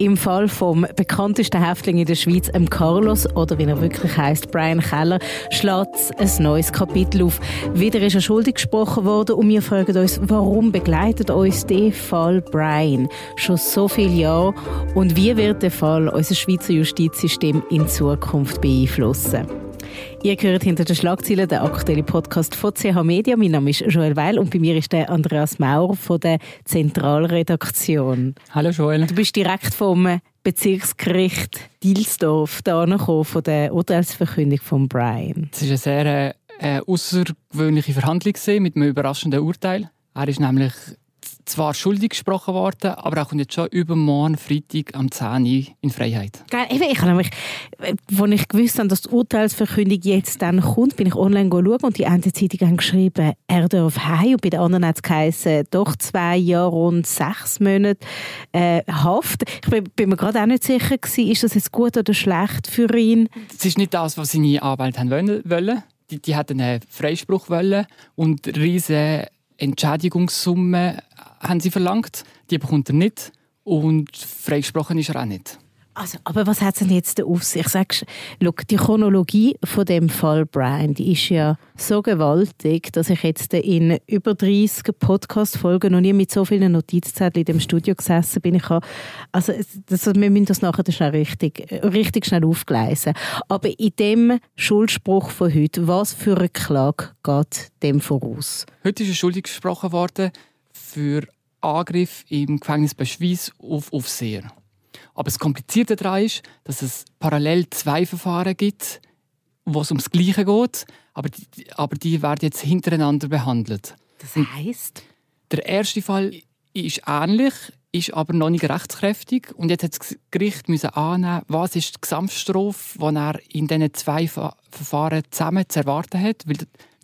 Im Fall vom bekanntesten Häftling in der Schweiz. Carlos, oder wie er wirklich heißt, Brian Keller, schlägt ein neues Kapitel auf. Wieder ist er schuldig gesprochen worden und wir fragen uns, warum begleitet uns der Fall Brian schon so viele Jahre und wie wird der Fall unser Schweizer Justizsystem in Zukunft beeinflussen? Ihr hört hinter den Schlagzeilen den aktuellen Podcast von CH Media. Mein Name ist Joel Weil und bei mir ist der Andreas Maurer von der Zentralredaktion. Hallo Joel. Du bist direkt vom Bezirksgericht Dielsdorf da von der Urteilsverkündung von Brian. Es war eine sehr äh, außergewöhnliche Verhandlung mit einem überraschenden Urteil. Er ist nämlich zwar schuldig gesprochen worden, aber er kommt jetzt schon übermorgen Freitag am 10 Uhr in Freiheit. Geil. Ich habe nämlich, als ich gewusst habe, dass die Urteilsverkündung jetzt dann kommt, bin ich online schauen und die eine Zeitung haben geschrieben, er darf heim und bei den anderen hat es geheißen, doch zwei Jahre und sechs Monate äh, Haft. Ich bin, bin mir gerade auch nicht sicher gewesen, ist das jetzt gut oder schlecht für ihn? Das ist nicht das, was seine Anwälte wollen. Die, die hatten einen Freispruch wollen und riesige Entschädigungssumme haben sie verlangt. Die bekommt er nicht. Und freigesprochen ist er auch nicht. Also, aber was hat es denn jetzt auf sich? Sagst, look, die Chronologie von dem Fall Brian, die ist ja so gewaltig, dass ich jetzt in über 30 Podcast-Folgen noch nie mit so vielen Notizzetteln in dem Studio gesessen bin. Ich also, das, wir müssen das nachher schnell richtig, richtig schnell aufgleisen. Aber in dem Schuldspruch von heute, was für eine Klage geht dem voraus? Heute ist er schuldig gesprochen worden für Angriff im Gefängnis bei Schweiz auf Aufseher. Aber das Komplizierte daran ist, dass es parallel zwei Verfahren gibt, wo es ums Gleiche geht, aber die, aber die werden jetzt hintereinander behandelt. Das heißt? Der erste Fall ist ähnlich, ist aber noch nicht rechtskräftig und jetzt hat das Gericht müssen annehmen, was ist die Gesamtstrafe, die er in diesen zwei Verfahren zusammen zu erwarten hat, weil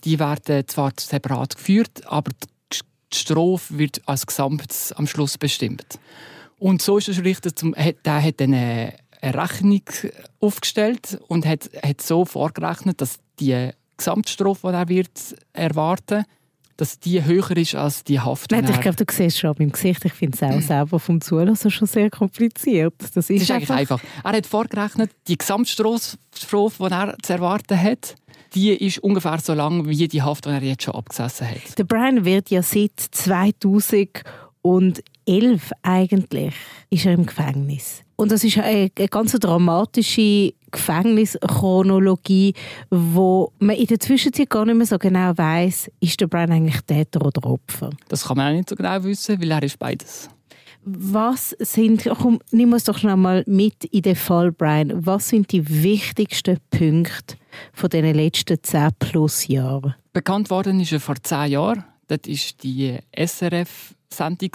die werden zwar separat geführt, aber die die Strophe wird als Gesamt am Schluss bestimmt. Und so ist der Richter, zum, der hat eine, eine Rechnung aufgestellt und hat, hat so vorgerechnet, dass die Gesamtstrophe, die er wird erwarten dass die höher ist als die Haft. Nein, ich glaube, du siehst schon beim Gesicht, ich finde es auch selber vom Zulassen schon sehr kompliziert. Das ist, das ist eigentlich einfach. Er hat vorgerechnet, die Gesamtstrophe, die er zu erwarten hat, die ist ungefähr so lang wie die Haft, die er jetzt schon abgesessen hat. Der Brian wird ja seit 2011 eigentlich ist er im Gefängnis. Und das ist eine, eine ganz dramatische Gefängnischronologie, wo man in der Zwischenzeit gar nicht mehr so genau weiß, ist der Brian eigentlich Täter oder Opfer. Das kann man auch nicht so genau wissen, weil er ist beides. Was sind, komm, nimm uns doch schon mal mit in den Fall, Brian. Was sind die wichtigsten Punkte von den letzten 10 plus Jahren? Bekannt worden ist er vor 10 Jahren. Das war die SRF-Sendung,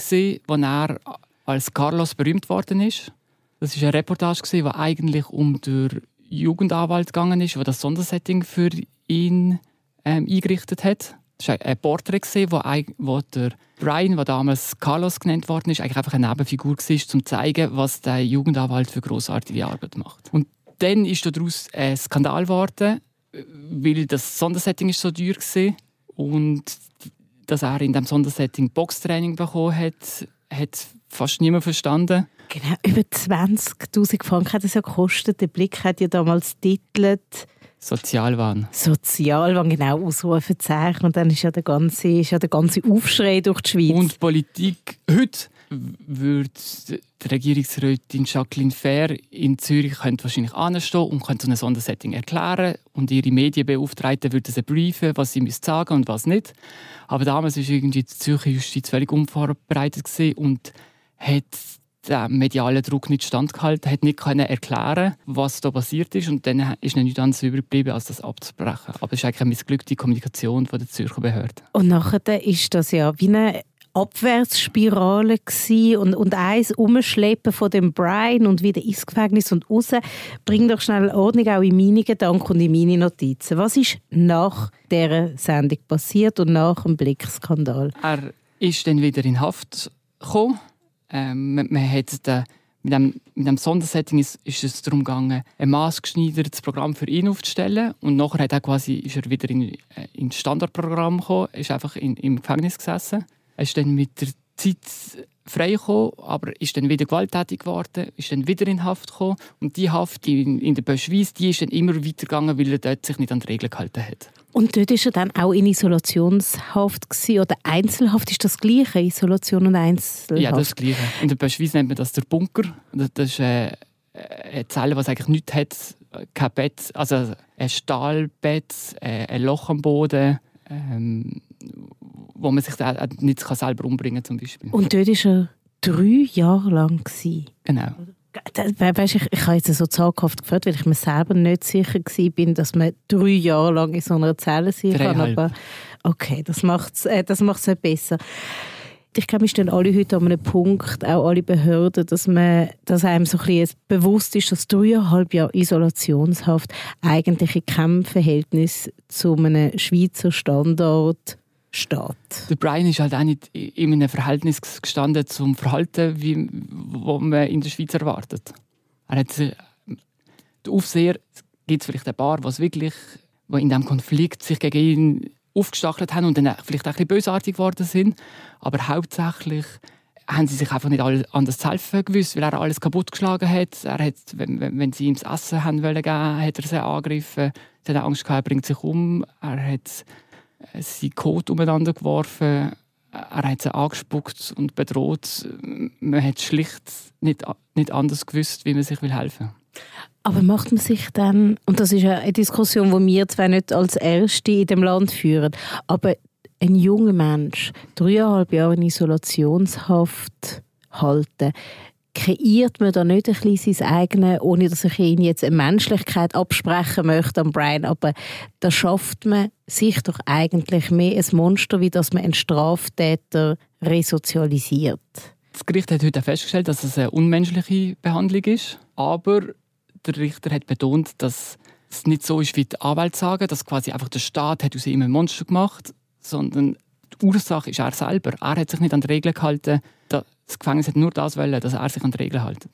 wo er als Carlos berühmt worden ist. Das war eine Reportage, die eigentlich um den Jugendanwalt gegangen ist, der das Sondersetting für ihn ähm, eingerichtet hat. Das war ein Porträt, wo, wo der Brian, der damals Carlos genannt worden ist, eigentlich einfach eine Nebenfigur war, um zu zeigen, was der Jugendanwalt für großartige Arbeit macht. Und dann ist daraus ein Skandal geworden, weil das Sondersetting ist so teuer war und dass er in diesem Sondersetting Boxtraining bekommen hat, hat fast niemand verstanden. Genau, über 20'000 Franken hat es ja gekostet. Der Blick hat ja damals titelt Sozialwahn. Sozialwahn, genau, Ausrufezeichen. Und dann ist ja der ganze, ist ja der ganze Aufschrei durch die Schweiz. Und Politik heute würde die Regierungsrätin Jacqueline Fair in Zürich könnte wahrscheinlich anstehen und könnte so ein Sondersetting erklären und ihre Medienbeauftragten würden sie briefen, was sie sagen und was nicht. Aber damals war irgendwie die Zürcher Justiz völlig unvorbereitet und hat den medialen Druck nicht standgehalten, hat nicht können erklären, was da passiert ist und dann ist nicht anderes übrig geblieben, als das abzubrechen. Aber es ist eigentlich eine missglückte Kommunikation von der Zürcher Behörden. Und nachher ist das ja wie eine Abwärtsspirale und, und eins Umschleppen von dem Brian und wieder ins Gefängnis und raus. Bring doch schnell Ordnung auch in meine Gedanken und in meine Notizen. Was ist nach dieser Sendung passiert und nach dem Blickskandal? Er ist dann wieder in Haft gekommen ähm, man, man hat den, mit, dem, mit dem Sondersetting ist, ist es darum gegangen, ein maßgeschneidertes Programm für ihn aufzustellen. Und nachher hat er quasi, ist er wieder in, äh, ins Standardprogramm gekommen, ist einfach in, im Gefängnis gesessen. Er ist dann mit der Zeit freigekommen, aber ist dann wieder gewalttätig geworden, ist dann wieder in Haft gekommen. Und die Haft in, in der Böschweiz, die ist dann immer weitergegangen, weil er dort sich nicht an die Regeln gehalten hat. Und dort war er dann auch in Isolationshaft gewesen, oder Einzelhaft? Ist das gleiche, Isolation und Einzelhaft? Ja, das ist das Gleiche. In der Böschweiz nennt man das der Bunker. Das ist äh, eine Zelle, die eigentlich nichts hat. Kein Bett, also ein Stahlbett, äh, ein Loch am Boden. Ähm, wo man sich nicht selber umbringen kann. Zum Beispiel. Und dort war er drei Jahre lang. Genau. Weißt, ich, ich habe jetzt so zaghaft gefragt, weil ich mir selber nicht sicher war, dass man drei Jahre lang in so einer Zelle sein kann. Aber okay, das macht es äh, das macht's nicht besser. Ich glaube, wir stehen alle heute an einem Punkt, auch alle Behörden, dass, man, dass einem so ein bisschen bewusst ist, dass dreieinhalb Jahre Isolationshaft eigentlich in keinem Verhältnis zu einem Schweizer Standard steht. Der Brian ist halt auch nicht in einem Verhältnis gestanden zum Verhalten, wie wo man in der Schweiz erwartet. Er hat der Aufseher gibt es vielleicht ein paar, was wirklich, wo in diesem Konflikt sich gegen ihn aufgestachelt haben und dann vielleicht auch ein bisschen bösartig geworden sind. Aber hauptsächlich haben sie sich einfach nicht anders zu helfen gewusst, weil er alles kaputtgeschlagen hat. Er hat, wenn, wenn sie ihm das Essen haben wollen hat er sie angegriffen. Sie hat Angst gehabt, er bringt sich um. Er hat seinen Code umeinander geworfen. Er hat sie angespuckt und bedroht. Man hat schlicht nicht, nicht anders gewusst, wie man sich helfen will. Aber macht man sich dann, und das ist eine Diskussion, die wir zwar nicht als Erste in dem Land führen, aber ein junger Mensch dreieinhalb Jahre in Isolationshaft halten, kreiert man da nicht ein bisschen sein eigenes, ohne dass ich ihn jetzt eine Menschlichkeit absprechen möchte an Brian, aber da schafft man sich doch eigentlich mehr ein Monster, wie dass man einen Straftäter resozialisiert. Das Gericht hat heute festgestellt, dass es eine unmenschliche Behandlung ist, aber der Richter hat betont, dass es nicht so ist, wie die Anwälte sagen, dass quasi einfach der Staat hat aus ihm ein Monster gemacht, sondern die Ursache ist er selber. Er hat sich nicht an die Regeln gehalten, das Gefängnis hat nur das wollen, dass er sich an die Regeln hält.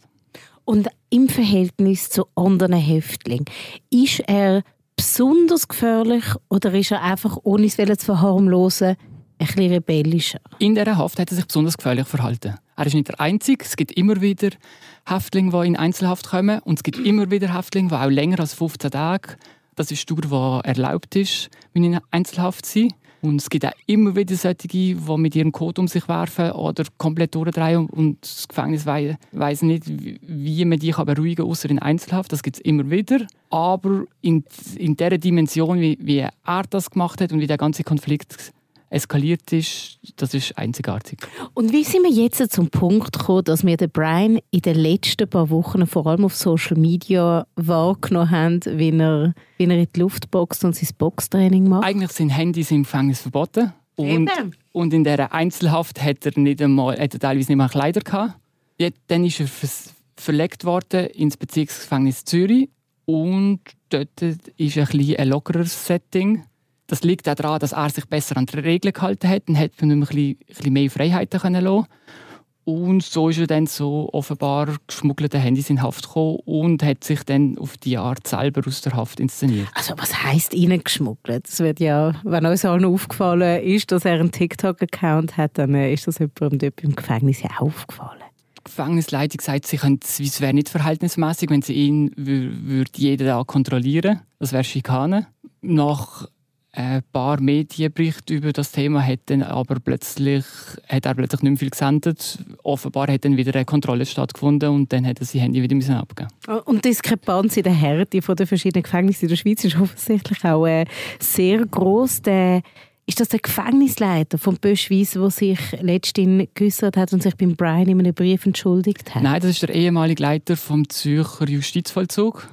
Und im Verhältnis zu anderen Häftlingen, ist er besonders gefährlich oder ist er einfach, ohne es zu verharmlosen, ein bisschen rebellischer? In dieser Haft hat er sich besonders gefährlich verhalten. Er ist nicht der Einzige. Es gibt immer wieder Häftlinge, die in Einzelhaft kommen. Und es gibt immer wieder Häftlinge, die auch länger als 15 Tage, das ist die Dauer, die erlaubt ist, in Einzelhaft sind. Und es gibt auch immer wieder solche, die mit ihrem Code um sich werfen oder komplett durchdrehen und das Gefängnis weiss nicht, wie man die beruhigen kann, außer in Einzelhaft. Das gibt es immer wieder. Aber in, in der Dimension, wie, wie er das gemacht hat und wie der ganze Konflikt eskaliert ist, das ist einzigartig. Und wie sind wir jetzt zum Punkt gekommen, dass wir den Brian in den letzten paar Wochen vor allem auf Social Media wahrgenommen haben, wie er, wie er in die Luft boxt und sein Boxtraining macht? Eigentlich sind Handys im Gefängnis verboten. Und, und in dieser Einzelhaft hat er, nicht einmal, hat er teilweise nicht mal Kleider gehabt. Dann ist er verlegt worden ins Bezirksgefängnis Zürich und dort ist ein, ein lockeres Setting das liegt auch daran, dass er sich besser an die Regeln gehalten hat und hat von ihm ein bisschen, ein bisschen mehr Freiheiten können lassen. Und so ist er dann so offenbar geschmuggelte Handys in Haft gekommen und hat sich dann auf die Art selber aus der Haft inszeniert. Also was heisst Ihnen geschmuggelt? Das wird ja, wenn uns allen aufgefallen ist, dass er einen TikTok-Account hat, dann äh, ist das jemandem dort im Gefängnis ja aufgefallen. Die Gefängnisleitung sagt, sie können, es wäre nicht verhältnismäßig, wenn sie ihn würde jeder da kontrollieren. Das wäre Schikane. Nach ein paar Medienberichte über das Thema hat dann aber plötzlich, hat er plötzlich nicht mehr viel gesendet. Offenbar hat dann wieder eine Kontrolle stattgefunden und dann hat er sein Handy wieder müssen abgeben. Ah, und die Diskrepanz in der Härte von den verschiedenen Gefängnissen in der Schweiz ist offensichtlich auch äh, sehr groß. ist das der Gefängnisleiter von Böschweiss, der sich letztens geäußert hat und sich beim Brian in einem Brief entschuldigt hat? Nein, das ist der ehemalige Leiter vom Zürcher Justizvollzug.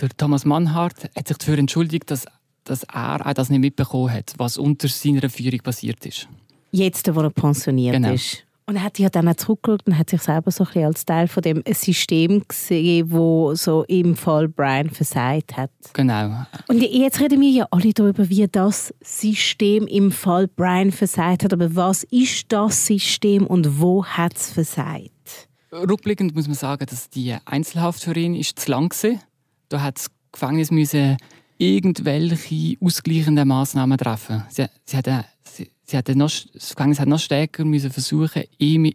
Der Thomas Mannhardt hat sich dafür entschuldigt, dass dass er auch das nicht mitbekommen hat, was unter seiner Führung passiert ist. Jetzt, wo er pensioniert genau. ist. Und er hat ja dann auch zurückgeschaut und hat sich selber so ein als Teil von dem System gesehen, wo so im Fall Brian versagt hat. Genau. Und jetzt reden wir ja alle darüber, wie das System im Fall Brian versagt hat. Aber was ist das System und wo hat es versagt? Rückblickend muss man sagen, dass die Einzelhaft für ihn ist zu lang war. Da hat das Gefängnis müssen irgendwelche ausgleichenden Massnahmen treffen. Sie, sie, hat, sie, sie hat noch, das Gefängnis hat noch stärker müssen versuchen, ihm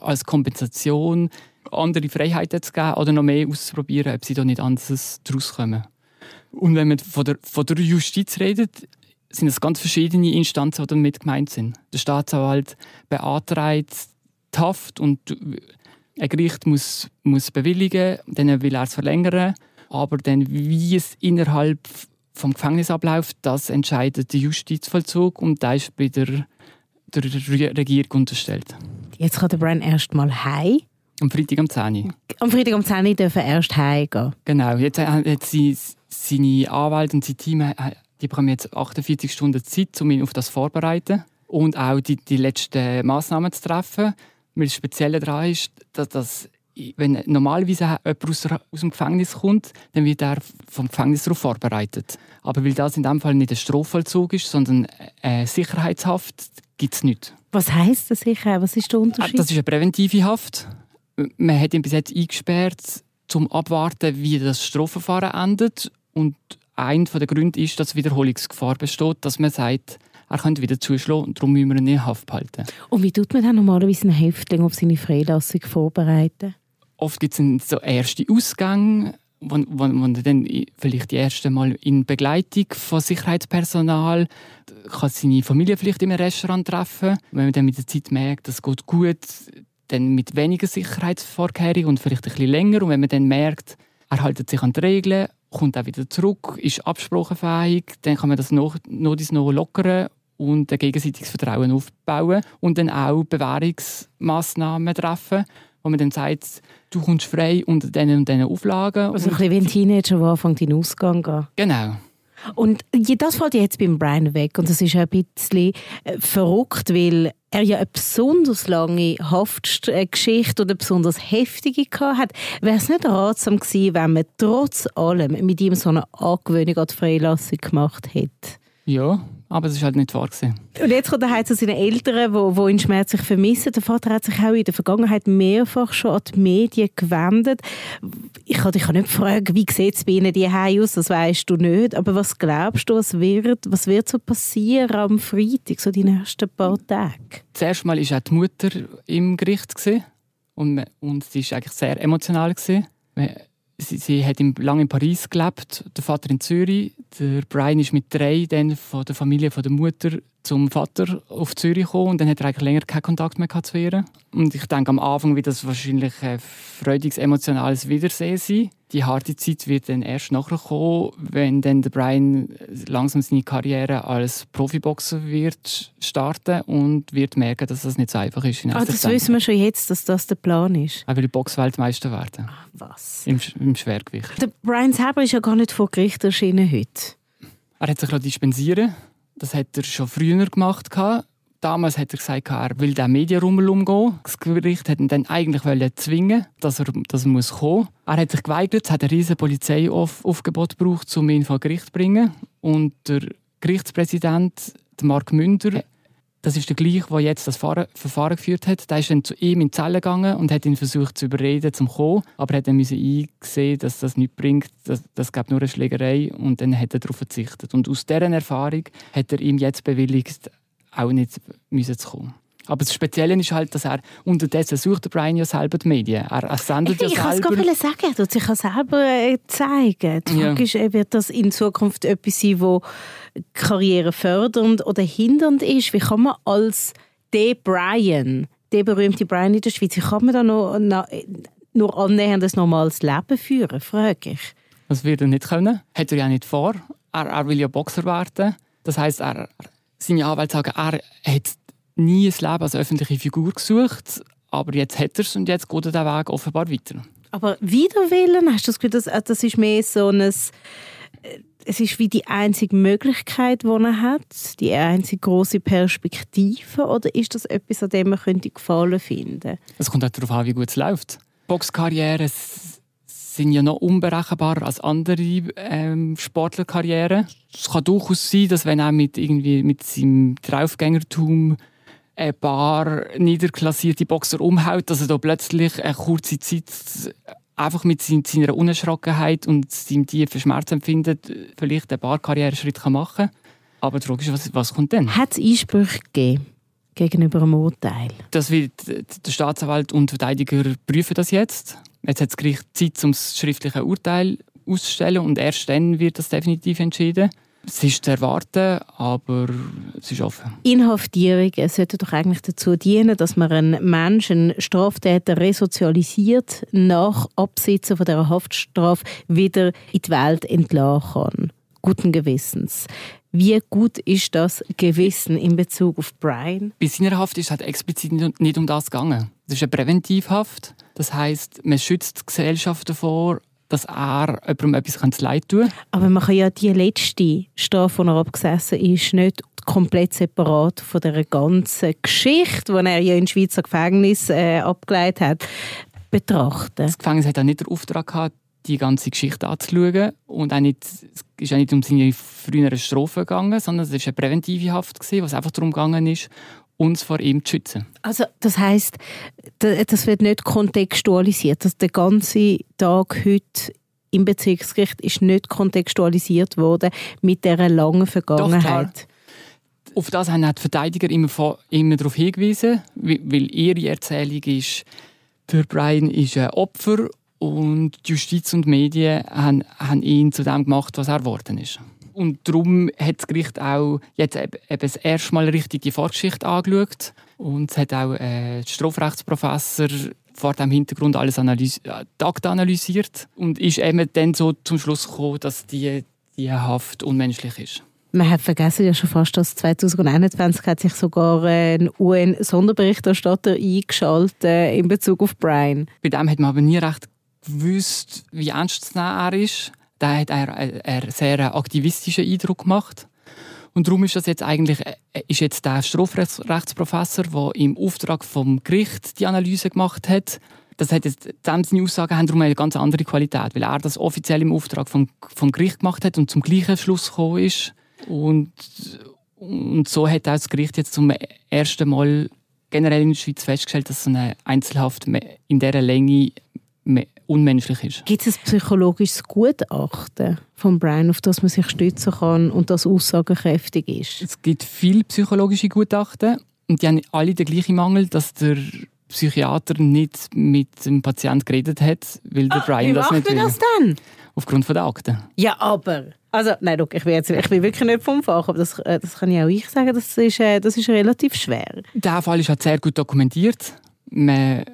als Kompensation andere Freiheiten zu geben oder noch mehr auszuprobieren, ob sie da nicht anders daraus kommen. Und wenn man von der, von der Justiz redet, sind es ganz verschiedene Instanzen, die damit gemeint sind. Der Staatsanwalt beantragt die Haft und ein Gericht muss, muss bewilligen, dann will er es verlängern. Aber dann, wie es innerhalb vom Gefängnis abläuft, das entscheidet der Justizvollzug und da ist bei der, der Regierung unterstellt. Jetzt kann der Brian erst mal heim. Am Freitag um 10 Uhr. Am Freitag um 10 Uhr dürfen erst heimgehen. Genau. Jetzt hat sie, seine Anwälte und sein Team die bekommen jetzt 48 Stunden Zeit, um ihn auf das vorzubereiten und auch die, die letzten Massnahmen zu treffen. Weil das Spezielle daran ist, dass, dass wenn normalerweise jemand aus, aus dem Gefängnis kommt, dann wird er vom Gefängnis darauf vorbereitet. Aber weil das in diesem Fall nicht ein Strafvollzug ist, sondern eine Sicherheitshaft, gibt es nichts. Was heisst das sicher? Was ist der Unterschied? Das ist eine präventive Haft. Man hat ihn bis jetzt eingesperrt, um abwarten, wie das Strafverfahren endet. Und ein der Gründe ist, dass Wiederholungsgefahr besteht, dass man sagt, er könnte wieder zuschlagen und darum müssen wir ihn in Haft behalten. Und wie tut man dann normalerweise einen Häftling auf seine Freilassung vorbereiten? Oft gibt es so erste Ausgänge, wo, wo, wo dann vielleicht die erste Mal in Begleitung von Sicherheitspersonal kann seine Familie vielleicht im Restaurant treffen. Wenn man dann mit der Zeit merkt, das geht gut, dann mit weniger Sicherheitsvorkehrungen und vielleicht ein bisschen länger. Und wenn man dann merkt, er hält sich an die Regeln, kommt auch wieder zurück, ist absprachenfähig, dann kann man das noch, noch, noch lockern und ein gegenseitiges Vertrauen aufbauen und dann auch Bewährungsmaßnahmen treffen, wo man dann sagt, du kommst frei unter diesen und diesen Auflagen. Also ein bisschen wie ein Teenager, der anfängt in den Ausgang zu gehen. Genau. Und das fällt jetzt beim Brian weg und das ist ein bisschen äh, verrückt, weil er ja eine besonders lange Haftgeschichte oder besonders heftige hat. Wäre es nicht ratsam gewesen, wenn man trotz allem mit ihm so eine Angewöhnung an die Freilassung gemacht hätte? Ja, aber es war halt nicht wahr. Gewesen. Und jetzt kommt er zu seinen Eltern, die, die ihn schmerzlich vermissen. Der Vater hat sich auch in der Vergangenheit mehrfach schon an die Medien gewendet. Ich kann dich nicht fragen, wie sieht es bei ihnen die aus, das weißt du nicht. Aber was glaubst du, was wird, was wird so passieren am Freitag, so die nächsten paar Tage? Zuerst mal war auch die Mutter im Gericht und, und sie war eigentlich sehr emotional. Gewesen sie, sie hat lange in Paris gelebt, der Vater in Zürich. Der Brian ist mit drei dann von der Familie von der Mutter zum Vater auf Zürich gekommen und dann hat er eigentlich länger keinen Kontakt mehr zu ihr. Und ich denke am Anfang wird das wahrscheinlich ein freudiges, emotionales Wiedersehen sein. Die harte Zeit wird dann erst nachher kommen, wenn dann der Brian langsam seine Karriere als Profiboxer wird starten und wird merken, dass das nicht so einfach ist. Ah, das wissen wir schon jetzt, dass das der Plan ist. Er will Boxweltmeister werden. Ach, was? Im, Im Schwergewicht. Der Brian selber ist ja gar nicht vor Gericht erschienen heute. Er hat sich dispensieren das hat er schon früher gemacht. Damals hat er gesagt, er will den Medienrummel umgehen. Das Gericht hat ihn dann eigentlich zwingen, dass er, dass muss kommen muss. Er hat sich geweigert, hat ein riesiges Polizeiaufgebot gebraucht, um ihn vor Gericht zu bringen. Und der Gerichtspräsident, Mark Münder, das ist der gleiche, der jetzt das Verfahren geführt hat. Der ist dann zu ihm in die Zelle gegangen und hat ihn versucht zu überreden, zum kommen. Aber er hat dann eingesehen, dass das nichts bringt. Das, das gab nur eine Schlägerei und dann hat er darauf verzichtet. Und aus dieser Erfahrung hat er ihm jetzt bewilligt, auch nicht zu kommen. Aber das Spezielle ist halt, dass er unterdessen sucht der Brian ja selber die Medien. Er, er sendet ja ich selber. Ich kann es sagen, er tut sich selber äh, zeigen. Die Frage ja. ist, äh, wird das in Zukunft etwas sein, wo Karriere fördernd oder hindernd ist? Wie kann man als der Brian, der berühmte Brian in der Schweiz, wie kann man da noch, noch, nur annähernd ein normales Leben führen, frage ich. Das wird er nicht können. Hat er ja nicht vor. Er, er will ja Boxer werden. Das heisst, er, seine Anwälte sagen, er hat nie ein Leben als öffentliche Figur gesucht, aber jetzt hat er es und jetzt geht er den Weg offenbar weiter. Aber Widerwillen, hast du das Gefühl, das, das ist mehr so ein... Äh, es ist wie die einzige Möglichkeit, die er hat, die einzige große Perspektive, oder ist das etwas, an dem man könnte Gefallen finden? Es kommt auch darauf an, wie gut es läuft. Boxkarrieren sind ja noch unberechenbarer als andere ähm, Sportlerkarrieren. Es kann durchaus sein, dass wenn er mit irgendwie mit seinem Draufgängertum ein paar niederklassierte Boxer umhaut, dass er da plötzlich eine kurze Zeit einfach mit seiner Unerschrockenheit und seinem tiefen Schmerzempfinden vielleicht einen paar Karriereschritt machen kann. Aber die Frage ist, was, was kommt dann? Hat es Einsprüche gegeben? gegenüber einem Urteil? Das wird der Staatsanwalt und Verteidiger prüfen das jetzt. Jetzt hat das Gericht Zeit, um das schriftliche Urteil auszustellen und erst dann wird das definitiv entschieden. Es ist zu erwarten, aber es ist offen. Inhaftierungen sollten doch eigentlich dazu dienen, dass man einen Menschen, einen Straftäter resozialisiert, nach Absitzen von der Haftstrafe wieder in die Welt entlassen kann. Guten Gewissens. Wie gut ist das Gewissen in Bezug auf Brian? Bei seiner Haft ist es halt explizit nicht um das gegangen. Das ist eine Präventivhaft. Das heißt, man schützt die Gesellschaft davor, dass er jemandem etwas leid tun kann. Aber man kann ja die letzte Strafe, die er abgesessen ist, nicht komplett separat von der ganzen Geschichte, die er ja in Schweizer Gefängnis äh, abgeleitet hat, betrachten. Das Gefängnis hat auch nicht den Auftrag gehabt, die ganze Geschichte anzuschauen. Und auch nicht, es ist auch nicht um seine früheren Strophen gegangen, sondern es war eine präventive Haft, gewesen, was einfach darum gegangen ist, uns vor ihm zu schützen. Also das heißt, das wird nicht kontextualisiert. Dass der ganze Tag heute im Bezirksgericht ist nicht kontextualisiert worden mit dieser langen Vergangenheit. Doch, Auf das haben die Verteidiger immer, immer darauf hingewiesen, weil ihre Erzählung ist, der Brian ist ein Opfer und die Justiz und die Medien haben, haben ihn zu dem gemacht, was er geworden ist. Und darum hat das Gericht auch jetzt eben das erste Mal richtig die Vorgeschichte angeschaut. Und es hat auch äh, der Strafrechtsprofessor vor dem Hintergrund alles analysi äh, analysiert und ist eben dann so zum Schluss gekommen, dass die, die Haft unmenschlich ist. Man hat vergessen ja schon fast, dass 2021 hat sich sogar ein UN-Sonderberichterstatter eingeschaltet in Bezug auf Brian. Bei dem hat man aber nie recht gewusst, wie ernst er ist. Da hat er einen sehr aktivistischen Eindruck gemacht. Und darum ist das jetzt eigentlich äh, ist jetzt der Strafrechtsprofessor, der im Auftrag vom Gericht die Analyse gemacht hat. Das hat jetzt, seine Aussagen haben darum eine ganz andere Qualität, weil er das offiziell im Auftrag vom, vom Gericht gemacht hat und zum gleichen Schluss gekommen ist. Und, und so hat auch das Gericht jetzt zum ersten Mal generell in der Schweiz festgestellt, dass so eine Einzelhaft in dieser Länge unmenschlich ist. Gibt es ein psychologisches Gutachten von Brian, auf das man sich stützen kann und das aussagekräftig ist? Es gibt viele psychologische Gutachten und die haben alle den gleichen Mangel, dass der Psychiater nicht mit dem Patienten geredet hat, weil der ah, Brian das nicht will. Das denn? Aufgrund der Akten. Ja, aber... Also, nein, look, ich, bin jetzt, ich bin wirklich nicht vom Fach, aber das, äh, das kann ich auch ich sagen, das ist, äh, das ist relativ schwer. Der Fall ist halt sehr gut dokumentiert. Man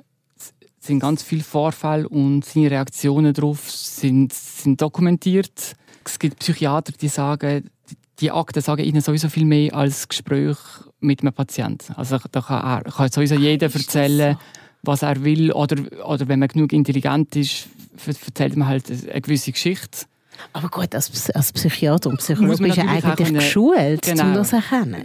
sind ganz viele Vorfälle und seine Reaktionen darauf sind, sind dokumentiert. Es gibt Psychiater, die sagen, die Akten sagen ihnen sowieso viel mehr als Gespräch mit einem Patienten. Also da kann, er, kann sowieso jeder erzählen, was er will. Oder, oder wenn man genug intelligent ist, erzählt man halt eine gewisse Geschichte. Aber gut, als, als Psychiater und Psychologe ist ja eigentlich geschult, genau. um das zu erkennen.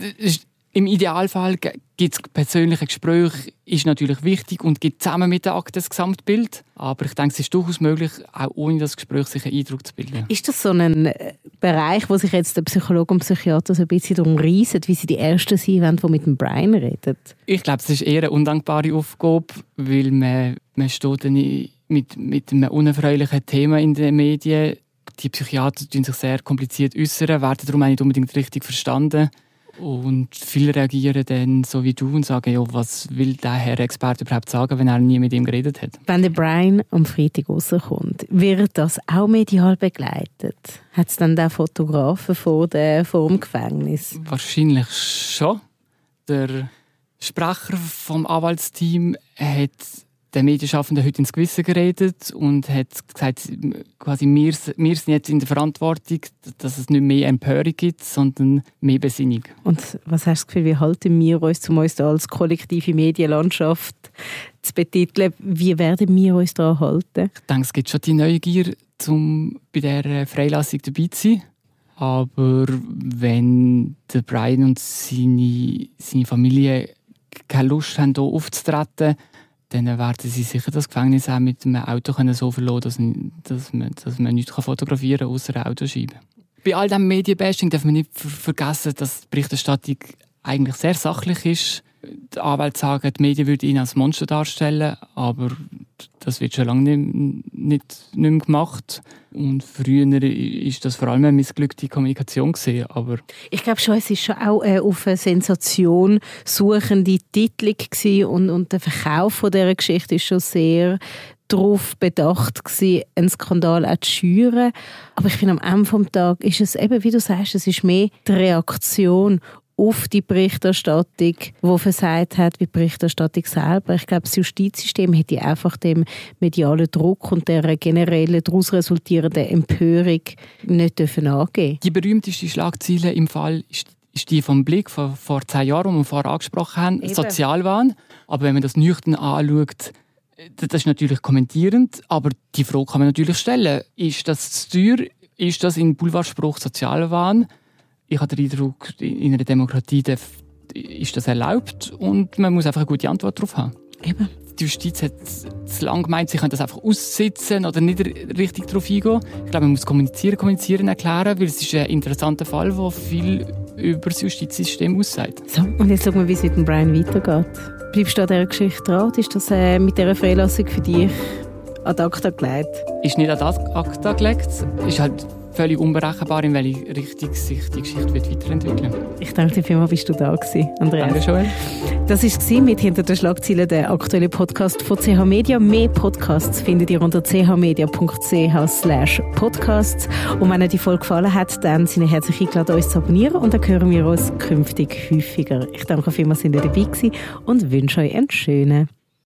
Im Idealfall gibt es persönliche Gespräche, ist natürlich wichtig und gibt zusammen mit der Akte das Gesamtbild. Aber ich denke, es ist durchaus möglich, auch ohne das Gespräch sich einen Eindruck zu bilden. Ist das so ein äh, Bereich, wo sich jetzt der Psychologe und Psychiater so ein bisschen darum reissen, wie sie die Ersten sein wollen, die mit dem Brian reden? Ich glaube, es ist eher eine undankbare Aufgabe, weil man, man steht dann mit, mit einem unerfreulichen Thema in den Medien. Die Psychiater tun sich sehr kompliziert äußern, werden darum auch nicht unbedingt richtig verstanden. Und viele reagieren dann so wie du und sagen, ja, was will der Herr Experte überhaupt sagen, wenn er nie mit ihm geredet hat? Wenn der Brian am Freitag rauskommt, wird das auch medial begleitet? Hat es dann den Fotografen vor, der, vor dem Gefängnis? Wahrscheinlich schon. Der Sprecher vom Anwaltsteam hat den Medienschaffenden heute ins Gewissen geredet und hat gesagt, quasi wir, wir sind jetzt in der Verantwortung, dass es nicht mehr Empörung gibt, sondern mehr Besinnung. Und was hast du das Gefühl, wie halten wir uns, um uns da als kollektive Medienlandschaft zu betiteln, wie werden wir uns daran halten? Ich denke, es gibt schon die Neugier, um bei dieser Freilassung dabei zu sein. Aber wenn der Brian und seine, seine Familie keine Lust haben, hier aufzutreten, dann werden sie sicher das Gefängnis auch mit einem Auto können so dass, dass, man, dass man nichts fotografieren kann, außer eine Autoscheibe. Bei all diesem Medienbashing darf man nicht vergessen, dass die Berichterstattung eigentlich sehr sachlich ist. Die Anwälte sagen, die Medien würden ihn als Monster darstellen, aber das wird schon lange nicht, nicht, nicht mehr gemacht. Und früher ist das vor allem eine missglückte Kommunikation gesehen, aber ich glaube schon, es ist schon auch äh, auf eine Sensation suchende Titel und, und der Verkauf von dieser Geschichte ist schon sehr darauf bedacht gewesen, einen Skandal auch zu schüren. Aber ich finde, am Ende des Tages ist es eben, wie du sagst, es ist mehr die Reaktion auf die Berichterstattung, die versagt hat, wie die Berichterstattung selber. Ich glaube, das Justizsystem hätte einfach dem medialen Druck und der generellen daraus resultierenden Empörung nicht dürfen angehen. Die berühmteste Schlagzeile im Fall ist ist die vom Blick von vor zehn Jahren, die wir vorher angesprochen haben, Eben. Sozialwahn. Aber wenn man das nüchtern anschaut, das ist natürlich kommentierend, aber die Frage kann man natürlich stellen. Ist das zu teuer? Ist das in Boulevardspruch Sozialwahn? Ich habe den Eindruck, in einer Demokratie ist das erlaubt und man muss einfach eine gute Antwort darauf haben. Eben. Die Justiz hat zu lange gemeint, sie können das einfach aussitzen oder nicht richtig darauf eingehen. Ich glaube, man muss kommunizieren, kommunizieren, erklären, weil es ist ein interessanter Fall, der viel über das Justizsystem aussagt. So, und jetzt schauen wir, wie es mit dem Brian weitergeht. Bleibst du an dieser Geschichte dran? Ist das äh, mit dieser Freilassung für dich ad acta gelegt? Ist nicht ad acta gelegt. Ist halt völlig unberechenbar, in welche Richtung sich die Geschichte wird weiterentwickeln wird. Ich danke dir vielmals, bist du da gewesen, Andreas. Danke, Joel. Das war mit «Hinter den Schlagzeilen» der aktuelle Podcast von CH Media. Mehr Podcasts findet ihr unter chmedia.ch slash podcasts. Und wenn euch die Folge gefallen hat, dann sind ihr herzlich eingeladen, uns zu abonnieren und dann hören wir uns künftig häufiger. Ich danke vielmals, dass ihr dabei gewesen und wünsche euch einen schönen